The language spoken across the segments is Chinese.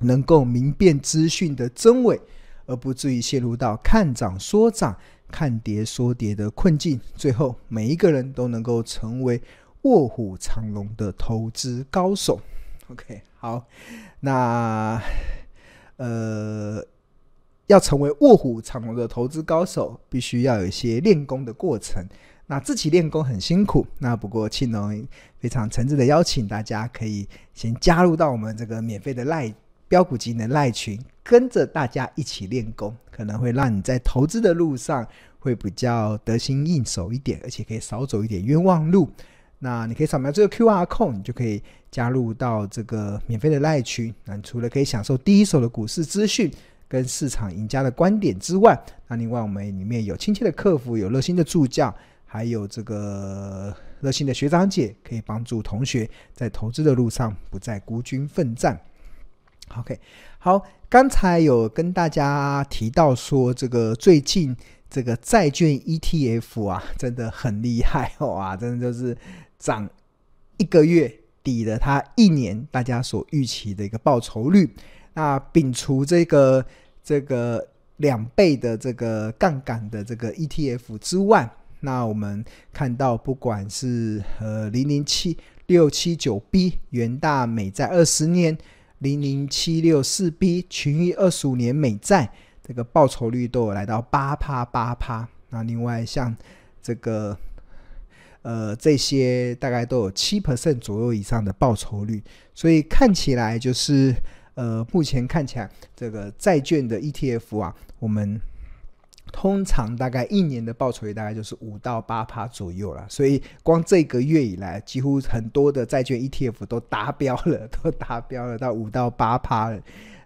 能够明辨资讯的真伪，而不至于陷入到看涨说涨、看跌说跌的困境。最后，每一个人都能够成为卧虎藏龙的投资高手。OK，好，那呃，要成为卧虎藏龙的投资高手，必须要有一些练功的过程。那自己练功很辛苦，那不过庆农非常诚挚的邀请大家，可以先加入到我们这个免费的赖标股级的赖群，跟着大家一起练功，可能会让你在投资的路上会比较得心应手一点，而且可以少走一点冤枉路。那你可以扫描这个 QR code，你就可以加入到这个免费的赖群。那除了可以享受第一手的股市资讯跟市场赢家的观点之外，那另外我们里面有亲切的客服，有热心的助教。还有这个热心的学长姐，可以帮助同学在投资的路上不再孤军奋战。OK，好，刚才有跟大家提到说，这个最近这个债券 ETF 啊，真的很厉害哇，真的就是涨一个月抵了它一年大家所预期的一个报酬率。那摒除这个这个两倍的这个杠杆的这个 ETF 之外，那我们看到，不管是呃零零七六七九 B 元大美债二十年，零零七六四 B 群益二十五年美债，这个报酬率都有来到八趴八趴。那另外像这个呃这些大概都有七 percent 左右以上的报酬率，所以看起来就是呃目前看起来这个债券的 ETF 啊，我们。通常大概一年的报酬率大概就是五到八趴左右了，所以光这个月以来，几乎很多的债券 ETF 都达标了，都达标了到五到八趴了。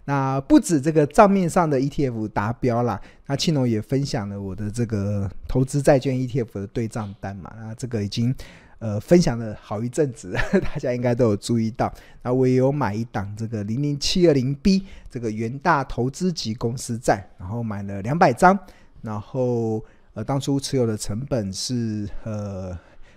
那不止这个账面上的 ETF 达标了，那庆农也分享了我的这个投资债券 ETF 的对账单嘛，那这个已经呃分享了好一阵子，大家应该都有注意到。那我也有买一档这个零零七二零 B 这个元大投资级公司债，然后买了两百张。然后，呃，当初持有的成本是呃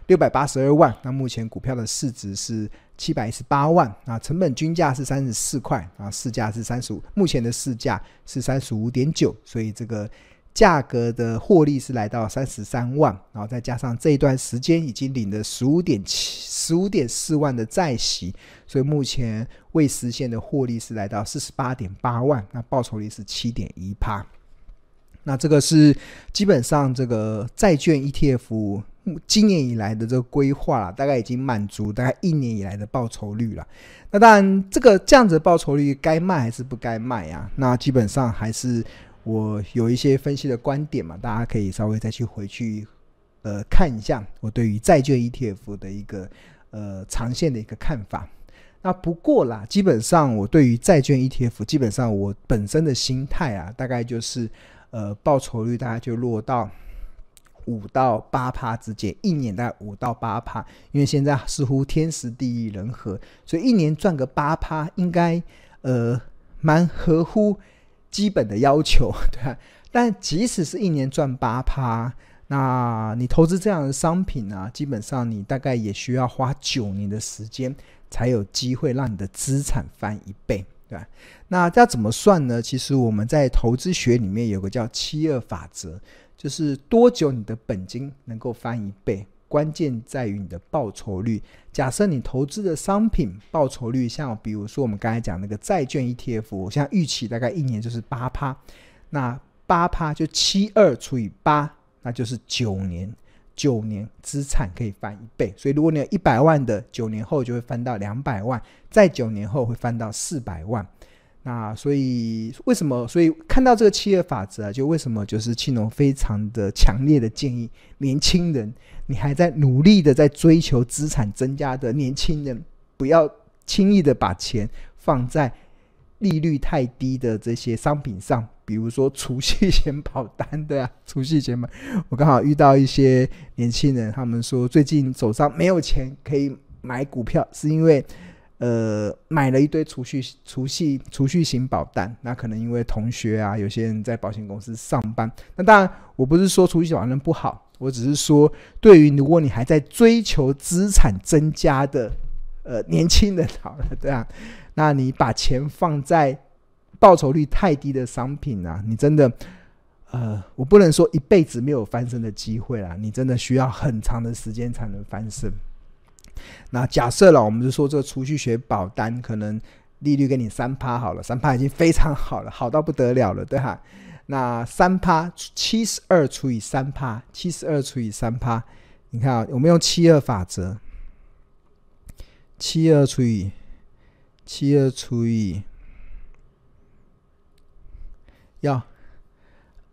六百八十二万，那目前股票的市值是七百一十八万，啊，成本均价是三十四块，啊，市价是三十五，目前的市价是三十五点九，所以这个价格的获利是来到三十三万，然后再加上这一段时间已经领了十五点七十五点四万的债息，所以目前未实现的获利是来到四十八点八万，那报酬率是七点一趴。那这个是基本上这个债券 ETF 今年以来的这个规划啦，大概已经满足大概一年以来的报酬率了。那当然，这个这样子的报酬率该卖还是不该卖啊？那基本上还是我有一些分析的观点嘛，大家可以稍微再去回去呃看一下我对于债券 ETF 的一个呃长线的一个看法。那不过啦，基本上我对于债券 ETF，基本上我本身的心态啊，大概就是。呃，报酬率大概就落到五到八趴之间，一年大概五到八趴，因为现在似乎天时地利人和，所以一年赚个八趴应该呃蛮合乎基本的要求，对吧？但即使是一年赚八趴，那你投资这样的商品啊，基本上你大概也需要花九年的时间，才有机会让你的资产翻一倍。对，那要怎么算呢？其实我们在投资学里面有个叫七二法则，就是多久你的本金能够翻一倍，关键在于你的报酬率。假设你投资的商品报酬率，像比如说我们刚才讲那个债券 ETF，我现在预期大概一年就是八趴，那八趴就七二除以八，那就是九年。九年资产可以翻一倍，所以如果你有一百万的，九年后就会翻到两百万，再九年后会翻到四百万。那所以为什么？所以看到这个七二法则啊，就为什么就是庆龙非常的强烈的建议年轻人，你还在努力的在追求资产增加的年轻人，不要轻易的把钱放在利率太低的这些商品上，比如说储蓄险保单，对啊，储蓄险嘛，我刚好遇到一些年轻人，他们说最近手上没有钱可以买股票，是因为呃买了一堆储蓄储蓄储蓄型保单，那可能因为同学啊，有些人在保险公司上班，那当然我不是说储蓄型保单不好，我只是说对于如果你还在追求资产增加的呃年轻人好了，对啊。那你把钱放在报酬率太低的商品啊，你真的，呃，我不能说一辈子没有翻身的机会啦，你真的需要很长的时间才能翻身。那假设了，我们就说这个储蓄学保单可能利率给你三趴好了，三趴已经非常好了，好到不得了了，对哈？那三趴七十二除以三趴，七十二除以三趴，你看啊，我们用七二法则，七二除以。七二除以要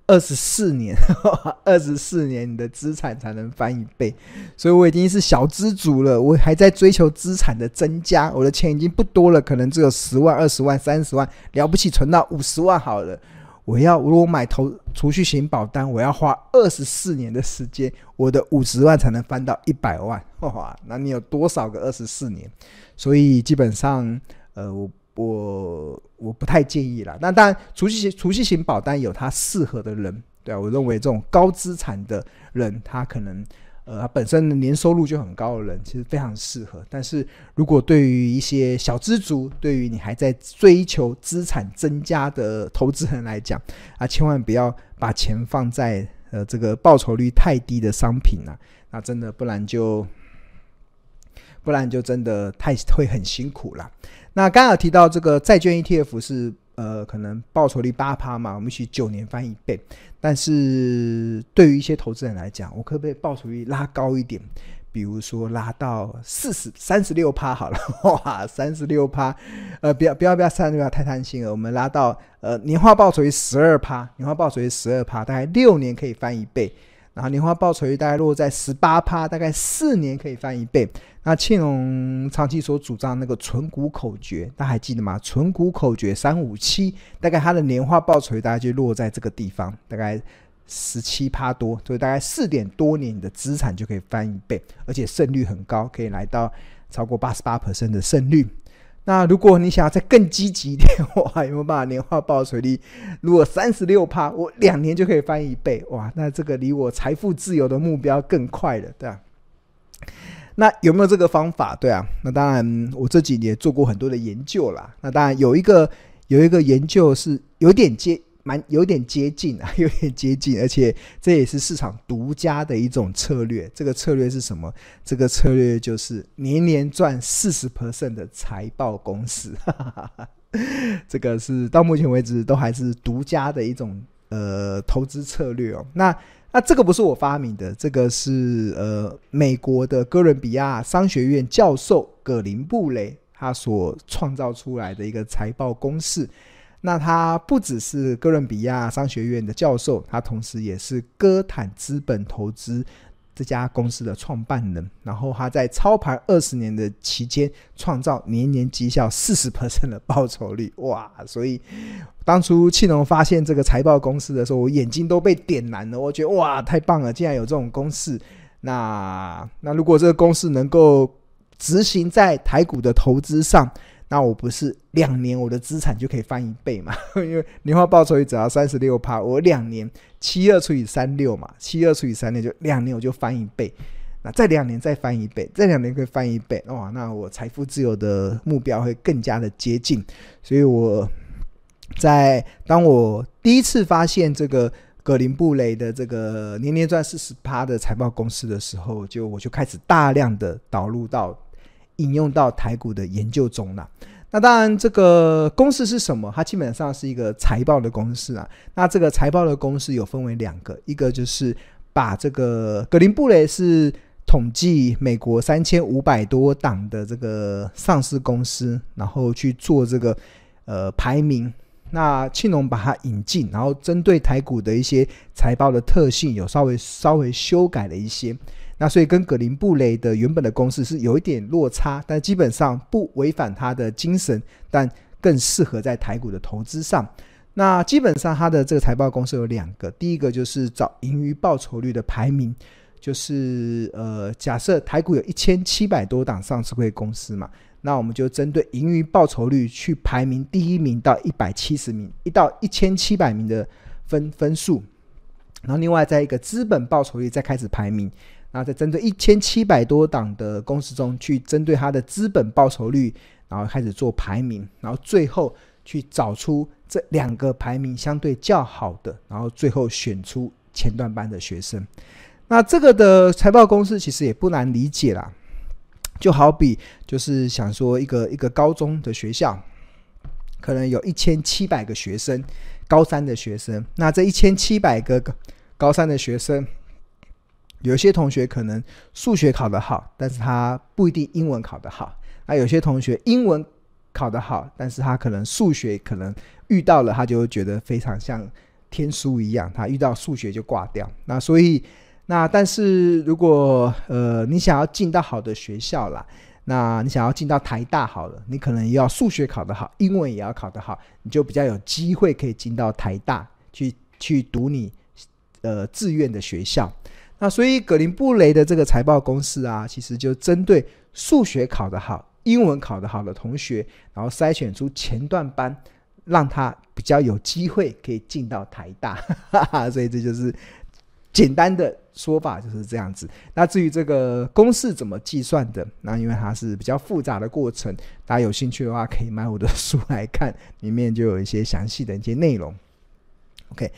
二十四年，二十四年你的资产才能翻一倍，所以我已经是小资主了，我还在追求资产的增加，我的钱已经不多了，可能只有十万、二十万、三十万，了不起存到五十万好了。我要如果买投储蓄型保单，我要花二十四年的时间，我的五十万才能翻到一百万，哇，那你有多少个二十四年？所以基本上。呃，我我我不太建议啦。那当然，储蓄型储蓄型保单有它适合的人，对啊，我认为这种高资产的人，他可能呃，他本身的年收入就很高的人，其实非常适合。但是如果对于一些小资族，对于你还在追求资产增加的投资人来讲，啊，千万不要把钱放在呃这个报酬率太低的商品啊，那真的不然就不然就真的太会很辛苦了。那刚刚有提到这个债券 ETF 是呃可能报酬率八趴嘛，我们取九年翻一倍。但是对于一些投资人来讲，我可不可以报酬率拉高一点？比如说拉到四十三十六趴好了，哇，三十六趴，呃，不要不要不要三十六太贪心了，我们拉到呃年化报酬率十二趴，年化报酬率十二趴，大概六年可以翻一倍。然后年化报酬率大概落在十八趴，大概四年可以翻一倍。那庆隆长期所主张那个存股口诀，大家还记得吗？存股口诀三五七，大概它的年化报酬率大概就落在这个地方，大概十七趴多，所以大概四点多年你的资产就可以翻一倍，而且胜率很高，可以来到超过八十八%的胜率。那如果你想要再更积极一点，哇，有没有办法年化报酬率？如果三十六趴，我两年就可以翻一倍，哇，那这个离我财富自由的目标更快了，对吧？那有没有这个方法？对啊，那当然，我这几年做过很多的研究啦。那当然有一个有一个研究是有点接。蛮有点接近啊，有点接近，而且这也是市场独家的一种策略。这个策略是什么？这个策略就是年年赚四十 percent 的财报公式。这个是到目前为止都还是独家的一种呃投资策略哦。那那这个不是我发明的，这个是呃美国的哥伦比亚商学院教授葛林布雷他所创造出来的一个财报公式。那他不只是哥伦比亚商学院的教授，他同时也是哥坦资本投资这家公司的创办人。然后他在操盘二十年的期间，创造年年绩效四十 percent 的报酬率，哇！所以当初庆隆发现这个财报公式的时候，我眼睛都被点燃了。我觉得哇，太棒了，竟然有这种公式。那那如果这个公式能够执行在台股的投资上，那我不是两年我的资产就可以翻一倍嘛？因为年化报酬率只要三十六趴，我两年七二除以三六嘛，七二除以三六就两年我就翻一倍。那再两年再翻一倍，再两年可以翻一倍，哇！那我财富自由的目标会更加的接近。所以我在当我第一次发现这个格林布雷的这个年年赚四十趴的财报公司的时候，就我就开始大量的导入到。引用到台股的研究中了。那当然，这个公式是什么？它基本上是一个财报的公式啊。那这个财报的公式有分为两个，一个就是把这个格林布雷是统计美国三千五百多档的这个上市公司，然后去做这个呃排名。那庆隆把它引进，然后针对台股的一些财报的特性，有稍微稍微修改了一些。那所以跟葛林布雷的原本的公式是有一点落差，但基本上不违反他的精神，但更适合在台股的投资上。那基本上他的这个财报公式有两个，第一个就是找盈余报酬率的排名，就是呃，假设台股有一千七百多档上市会公司嘛，那我们就针对盈余报酬率去排名第一名到一百七十名，一到一千七百名的分分数，然后另外在一个资本报酬率再开始排名，然后再针对一千七百多档的公司中去针对它的资本报酬率，然后开始做排名，然后最后去找出。这两个排名相对较好的，然后最后选出前段班的学生。那这个的财报公式其实也不难理解啦，就好比就是想说一个一个高中的学校，可能有一千七百个学生，高三的学生。那这一千七百个高三的学生，有些同学可能数学考得好，但是他不一定英文考得好。那有些同学英文考得好，但是他可能数学可能。遇到了，他就会觉得非常像天书一样，他遇到数学就挂掉。那所以，那但是如果呃你想要进到好的学校啦，那你想要进到台大好了，你可能要数学考得好，英文也要考得好，你就比较有机会可以进到台大去去读你呃志愿的学校。那所以葛林布雷的这个财报公式啊，其实就针对数学考得好、英文考得好的同学，然后筛选出前段班。让他比较有机会可以进到台大，所以这就是简单的说法，就是这样子。那至于这个公式怎么计算的，那因为它是比较复杂的过程，大家有兴趣的话可以买我的书来看，里面就有一些详细的一些内容。OK，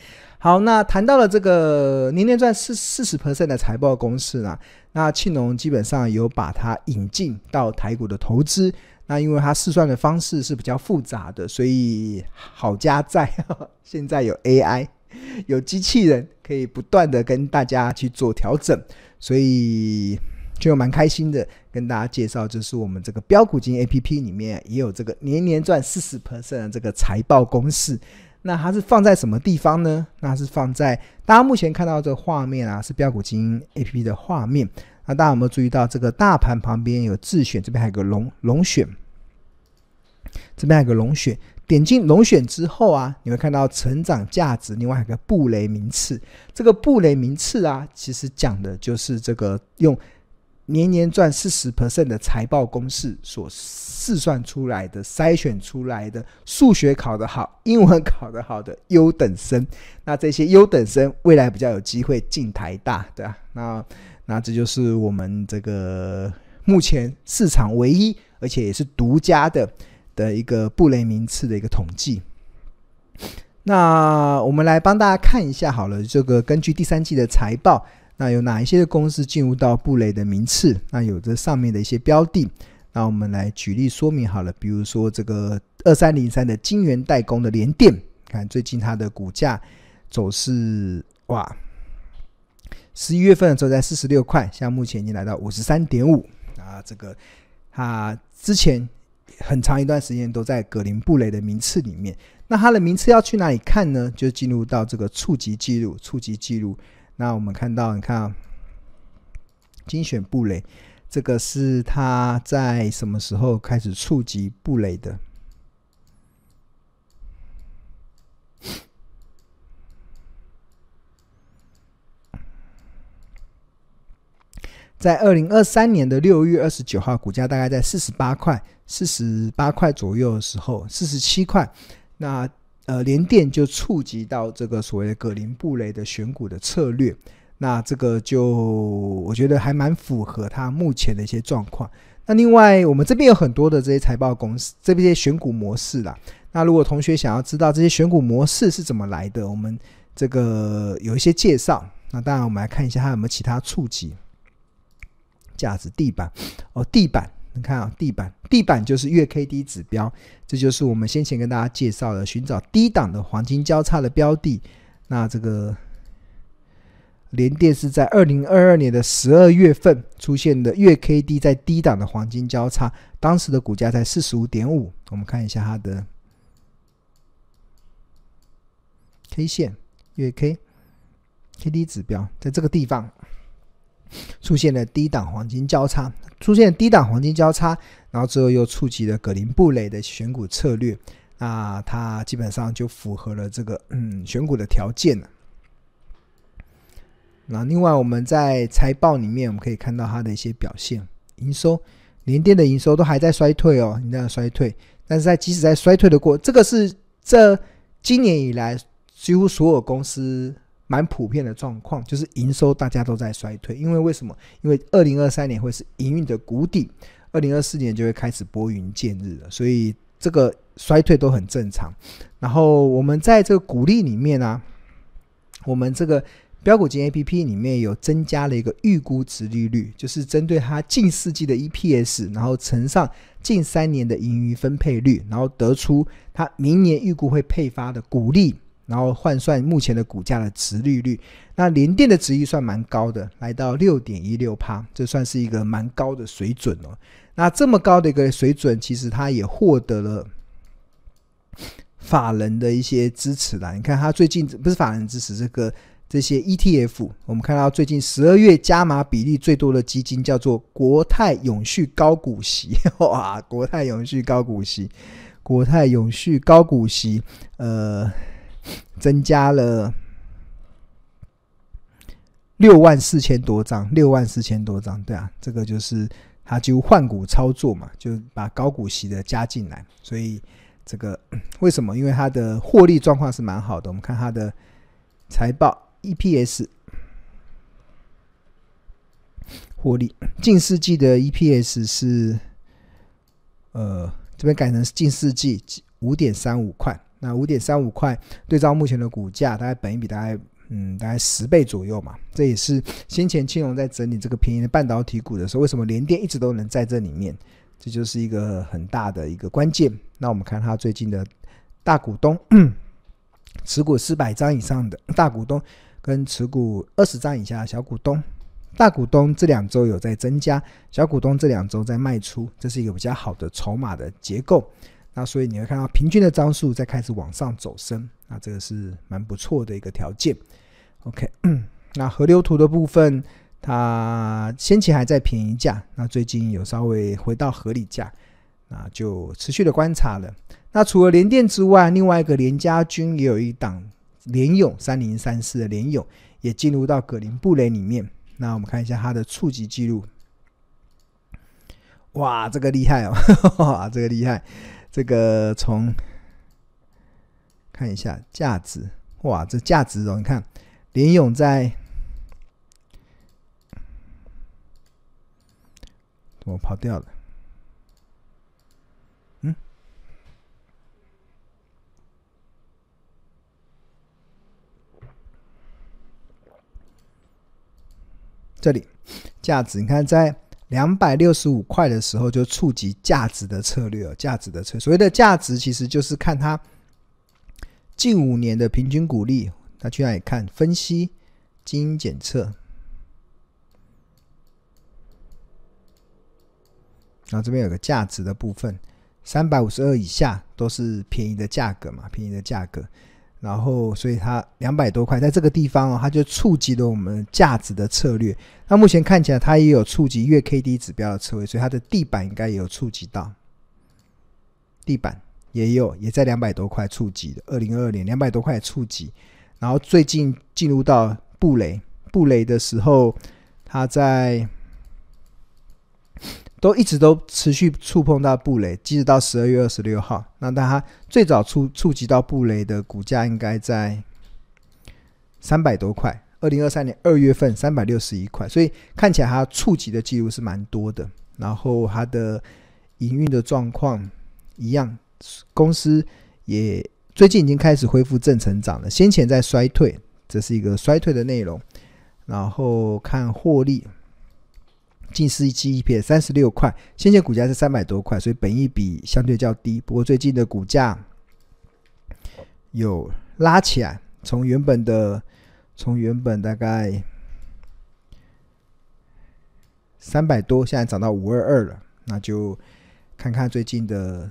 好，那谈到了这个年年赚四四十 percent 的财报公式呢，那庆农基本上有把它引进到台股的投资。那因为它试算的方式是比较复杂的，所以好家在 现在有 AI，有机器人可以不断的跟大家去做调整，所以就蛮开心的跟大家介绍，就是我们这个标股金 APP 里面也有这个年年赚四十 percent 的这个财报公式。那它是放在什么地方呢？那是放在大家目前看到这个画面啊，是标股金 APP 的画面。那大家有没有注意到这个大盘旁边有自选，这边还有个龙龙选，这边还有个龙选。点进龙选之后啊，你会看到成长价值，另外还有个布雷名次。这个布雷名次啊，其实讲的就是这个用年年赚四十 percent 的财报公式所试算出来的、筛选出来的数学考得好、英文考得好的优等生。那这些优等生未来比较有机会进台大，对吧？那那这就是我们这个目前市场唯一，而且也是独家的的一个布雷名次的一个统计。那我们来帮大家看一下好了，这个根据第三季的财报，那有哪一些公司进入到布雷的名次？那有这上面的一些标的，那我们来举例说明好了。比如说这个二三零三的晶圆代工的联电，看最近它的股价走势，哇！十一月份的时候在四十六块，现在目前已经来到五十三点五啊。这个它之前很长一段时间都在格林布雷的名次里面。那它的名次要去哪里看呢？就进入到这个触及记录，触及记录。那我们看到，你看，精选布雷，这个是他在什么时候开始触及布雷的？在二零二三年的六月二十九号，股价大概在四十八块、四十八块左右的时候，四十七块，那呃联电就触及到这个所谓的葛林布雷的选股的策略，那这个就我觉得还蛮符合它目前的一些状况。那另外我们这边有很多的这些财报公司，这边选股模式啦。那如果同学想要知道这些选股模式是怎么来的，我们这个有一些介绍。那当然我们来看一下它有没有其他触及。价值地板哦，地板，你看啊，地板，地板就是月 K D 指标，这就是我们先前跟大家介绍的寻找低档的黄金交叉的标的。那这个联电是在二零二二年的十二月份出现的月 K D 在低档的黄金交叉，当时的股价在四十五点五。我们看一下它的 K 线，月 K K D 指标在这个地方。出现了低档黄金交叉，出现了低档黄金交叉，然后之后又触及了葛林布雷的选股策略，那它基本上就符合了这个嗯选股的条件了。那另外我们在财报里面，我们可以看到它的一些表现，营收，连电的营收都还在衰退哦，你在衰退，但是在即使在衰退的过，这个是这今年以来几乎所有公司蛮普遍的状况，就是营收大家都在衰退，因为为什么？因为二零二三年会是营运的谷底，二零二四年就会开始拨云见日了，所以这个衰退都很正常。然后我们在这个股利里面呢、我们这个。标股金 APP 里面有增加了一个预估值利率，就是针对它近四季的 EPS，然后乘上近三年的盈余分配率，然后得出它明年预估会配发的股利，然后换算目前的股价的值利率。那联电的值率算蛮高的，来到六点一六趴，这算是一个蛮高的水准哦。那这么高的一个水准，其实它也获得了法人的一些支持啦。你看它最近不是法人支持这个。这些 ETF，我们看到最近十二月加码比例最多的基金叫做国泰永续高股息，哇，国泰永续高股息，国泰永续高股息，呃，增加了六万四千多张，六万四千多张，对啊，这个就是它就换股操作嘛，就把高股息的加进来，所以这个为什么？因为它的获利状况是蛮好的，我们看它的财报。EPS 获利，近四季的 EPS 是，呃，这边改成近四季五点三五块。那五点三五块对照目前的股价，大概本一比大概嗯大概十倍左右嘛。这也是先前青龙在整理这个便宜的半导体股的时候，为什么联电一直都能在这里面？这就是一个很大的一个关键。那我们看它最近的大股东持股四百张以上的大股东。跟持股二十张以下的小股东，大股东这两周有在增加，小股东这两周在卖出，这是一个比较好的筹码的结构。那所以你会看到平均的张数在开始往上走升，那这个是蛮不错的一个条件。OK，那河流图的部分，它先前还在便宜价，那最近有稍微回到合理价，那就持续的观察了。那除了联电之外，另外一个联家军也有一档。联勇三零三四的联勇也进入到葛林布雷里面。那我们看一下它的触及记录。哇，这个厉害哦！这个厉害。这个从看一下价值，哇，这价值哦，你看林勇在怎么跑掉了？这里价值，你看在两百六十五块的时候就触及价值的策略哦，价值的策，所谓的价值其实就是看它近五年的平均股利。那去哪里看？分析基因检测，然后这边有个价值的部分，三百五十二以下都是便宜的价格嘛，便宜的价格。然后，所以它两百多块，在这个地方哦，它就触及了我们价值的策略。那目前看起来，它也有触及月 K D 指标的车位，所以它的地板应该也有触及到，地板也有，也在两百多块触及的。二零二二年两百多块触及，然后最近进入到布雷，布雷的时候，它在。都一直都持续触碰到布雷，即使到十二月二十六号。那但它最早触触及到布雷的股价应该在三百多块。二零二三年二月份三百六十一块，所以看起来它触及的记录是蛮多的。然后它的营运的状况一样，公司也最近已经开始恢复正成长了，先前在衰退，这是一个衰退的内容。然后看获利。近四季 EPS 三十六块，先前股价是三百多块，所以本益比相对较低。不过最近的股价有拉起来，从原本的从原本大概三百多，现在涨到五二二了。那就看看最近的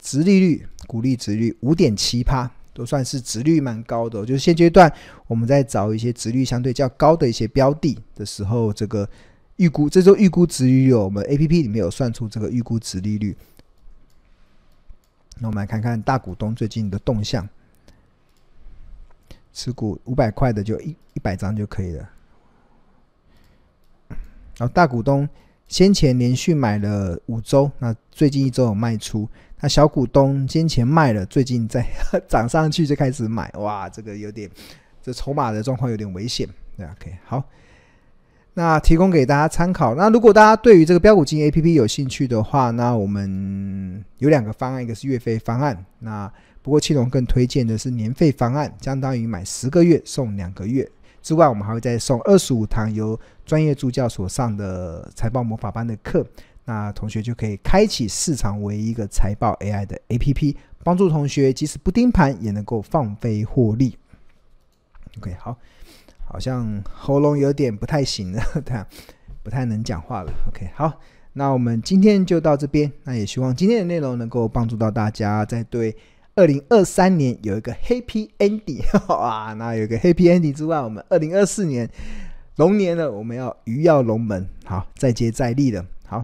殖利率，股利殖率五点七趴，都算是殖率蛮高的。就是现阶段我们在找一些殖率相对较高的一些标的的时候，这个预估，这周预估值利率，我们 APP 里面有算出这个预估值利率。那我们来看看大股东最近的动向，持股五百块的就一一百张就可以了。然后大股东先前连续买了五周，那最近一周有卖出。那小股东先前卖了，最近再 涨上去就开始买，哇，这个有点，这筹码的状况有点危险。对，OK，好。那提供给大家参考。那如果大家对于这个标股金 APP 有兴趣的话，那我们有两个方案，一个是月费方案。那不过庆隆更推荐的是年费方案，相当于买十个月送两个月。之外，我们还会再送二十五堂由专业助教所上的财报魔法班的课。那同学就可以开启市场唯一一个财报 AI 的 APP，帮助同学即使不盯盘也能够放飞获利。OK，好。好像喉咙有点不太行了，对啊，不太能讲话了。OK，好，那我们今天就到这边。那也希望今天的内容能够帮助到大家，在对二零二三年有一个 Happy Ending 哇！那有一个 Happy Ending 之外，我们二零二四年龙年了，我们要鱼跃龙门，好，再接再厉了。好。